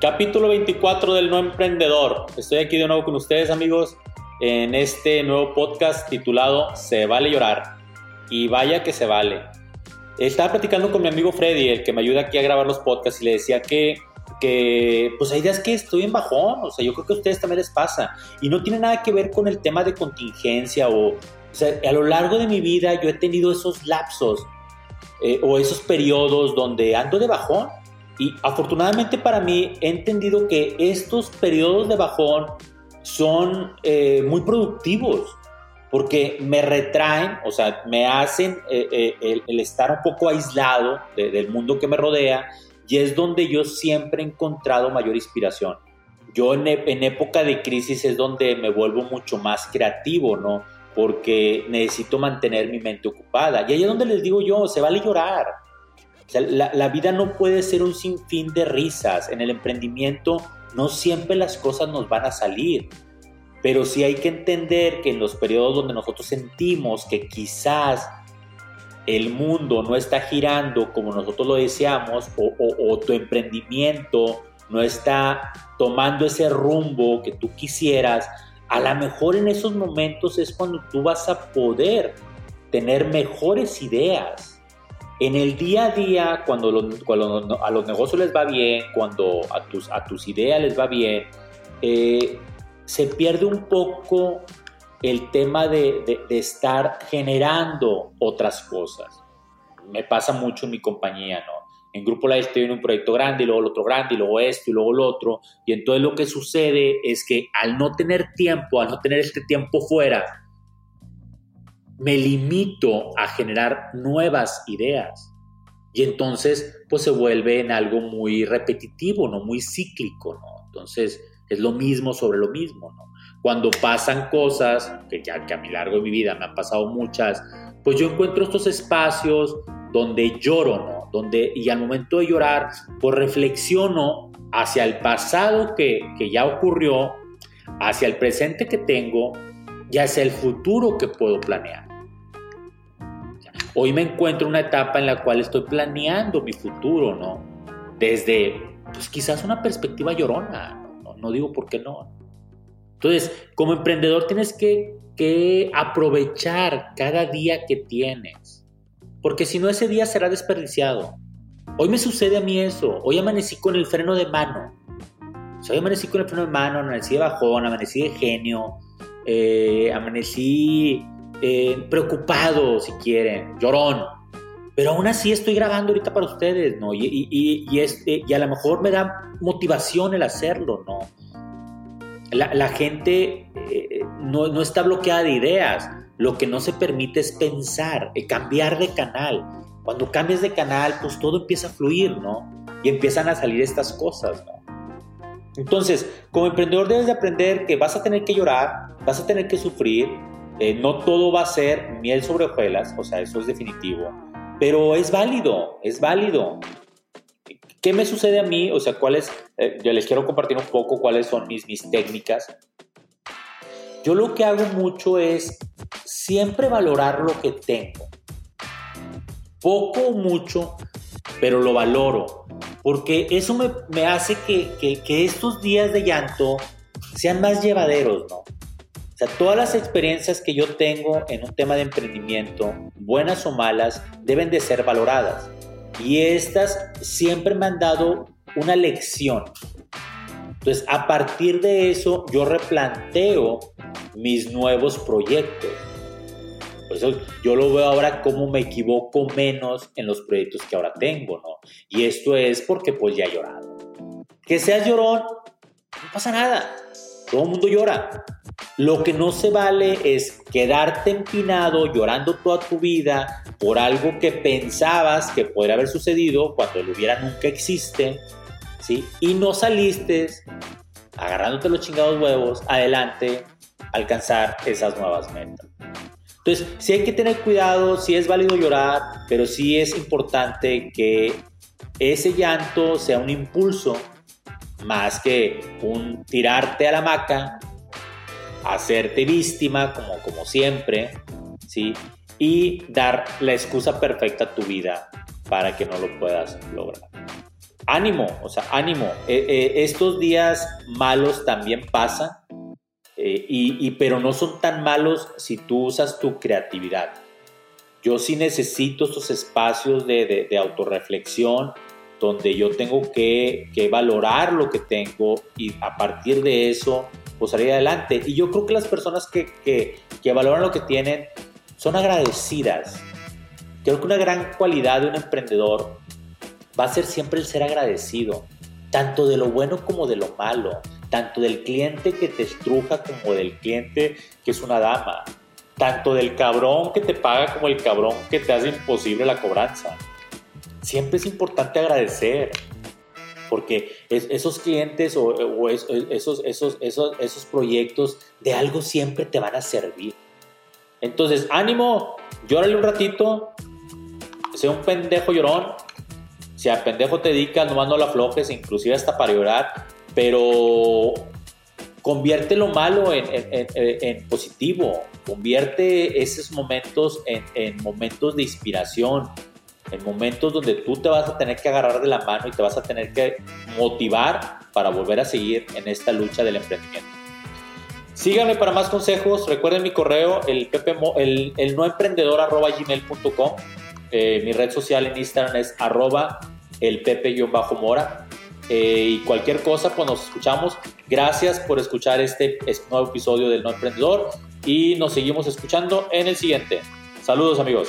Capítulo 24 del No Emprendedor. Estoy aquí de nuevo con ustedes amigos en este nuevo podcast titulado Se vale llorar. Y vaya que se vale. Estaba platicando con mi amigo Freddy, el que me ayuda aquí a grabar los podcasts, y le decía que, que pues hay días que estoy en bajón, o sea, yo creo que a ustedes también les pasa. Y no tiene nada que ver con el tema de contingencia o, o sea, a lo largo de mi vida yo he tenido esos lapsos eh, o esos periodos donde ando de bajón y afortunadamente para mí he entendido que estos periodos de bajón son eh, muy productivos porque me retraen, o sea, me hacen eh, eh, el, estar un poco aislado del mundo que me rodea y es donde yo siempre he encontrado mayor inspiración. Yo en, en época de crisis es donde me vuelvo mucho más creativo, ¿no? Porque necesito mantener mi mente ocupada. Y ahí es donde les digo yo, se vale llorar la, vida no puede ser un sinfín de risas. En el emprendimiento no siempre las cosas nos van a salir. Pero sí hay que entender que en los periodos donde nosotros sentimos que quizás el mundo no está girando como nosotros lo deseamos o, o, tu emprendimiento no está tomando ese rumbo que tú quisieras, a lo mejor en esos momentos es cuando tú vas a poder tener mejores ideas en el día a día, cuando, a los negocios les va bien, cuando a tus, a tus ideas les va bien, eh, se pierde un poco el tema de, estar generando otras cosas. Me pasa mucho en mi compañía, ¿no? En Grupo La estoy en un proyecto grande y luego el otro grande y luego esto y luego el otro. Y entonces lo que sucede es que al no tener tiempo, al no tener este tiempo fuera, me limito a generar nuevas ideas. Y entonces, pues se vuelve en algo muy repetitivo, ¿no? Muy cíclico. Entonces, es lo mismo sobre lo mismo. Cuando pasan cosas, que ya que a mi largo de mi vida me han pasado muchas, pues yo encuentro estos espacios donde lloro, ¿no? Donde, y al momento de llorar, pues reflexiono hacia el pasado que, que ya ocurrió, hacia el presente que tengo y hacia el futuro que puedo planear. Hoy me encuentro en una etapa en la cual estoy planeando mi futuro, ¿no? Desde, pues quizás una perspectiva llorona, no, digo por qué no. Entonces, como emprendedor tienes que, que aprovechar cada día que tienes, porque si no ese día será desperdiciado. Hoy me sucede a mí eso, hoy amanecí con el freno de mano. hoy amanecí con el freno de mano, amanecí de bajón, amanecí de genio, eh, amanecí eh, preocupado, si quieren, llorón. Pero aún así estoy grabando ahorita para ustedes, ¿no? Y, y, este, y a lo mejor me da motivación el hacerlo, ¿no? La, gente eh, no, no, está bloqueada de ideas. Lo que no se permite es pensar, eh, cambiar de canal. Cuando cambias de canal, pues todo empieza a fluir, ¿no? Y empiezan a salir estas cosas, ¿no? Entonces, como emprendedor debes de aprender que vas a tener que llorar, vas a tener que sufrir, eh, no todo va a ser miel sobre hojuelas, o sea, eso es definitivo, pero es válido, es válido. ¿Qué me sucede a mí? O sea, cuáles, eh, yo les quiero compartir un poco cuáles son mis, mis técnicas. Yo lo que hago mucho es siempre valorar lo que tengo. Poco o mucho, pero lo valoro. Porque eso me, me hace que, que, que estos días de llanto sean más llevaderos, ¿no? O sea, todas las experiencias que yo tengo en un tema de emprendimiento, buenas o malas, deben de ser valoradas. Y estas siempre me han dado una lección. Entonces, a partir de eso, yo replanteo mis nuevos proyectos. Por eso yo lo veo ahora como me equivoco menos en los proyectos que ahora tengo, ¿no? Y esto es porque pues ya he llorado. Que seas llorón, no pasa nada. Todo el mundo llora. Lo que no se vale es quedarte empinado llorando toda tu vida por algo que pensabas que podría haber sucedido cuando lo hubiera nunca existe, ¿sí? Y no saliste agarrándote los chingados huevos, adelante, alcanzar esas nuevas metas. Entonces, sí hay que tener cuidado, sí es válido llorar, pero sí es importante que ese llanto sea un impulso más que un tirarte a la hamaca, hacerte víctima como, como siempre, ¿sí? Y dar la excusa perfecta a tu vida para que no lo puedas lograr. Ánimo, o sea, ánimo. Eh, eh, estos días malos también pasan, eh, y, pero no son tan malos si tú usas tu creatividad. Yo sí necesito estos espacios de, de, de autorreflexión donde yo tengo que, que, valorar lo que tengo y a partir de eso pues salir adelante. Y yo creo que las personas que, que, que valoran lo que tienen son agradecidas. Creo que una gran cualidad de un emprendedor va a ser siempre el ser agradecido, tanto de lo bueno como de lo malo, tanto del cliente que te estruja como del cliente que es una dama, tanto del cabrón que te paga como el cabrón que te hace imposible la cobranza. Siempre es importante agradecer, porque esos clientes o, esos, esos, esos, esos proyectos de algo siempre te van a servir. Entonces, ánimo, llórale un ratito, sea un pendejo llorón. Si a pendejo te dedicas, nomás no la aflojes, inclusive hasta para llorar, pero convierte lo malo en, positivo, convierte esos momentos en, momentos de inspiración, en momentos donde tú te vas a tener que agarrar de la mano y te vas a tener que motivar para volver a seguir en esta lucha del emprendimiento. Síganme para más consejos. Recuerden mi correo, el, el, el noemprendedor.gmail.com. Eh, mi red social en Instagram es arroba el pepe-mora. Eh, y cualquier cosa, pues nos escuchamos. Gracias por escuchar este, este nuevo episodio del No Emprendedor y nos seguimos escuchando en el siguiente. Saludos amigos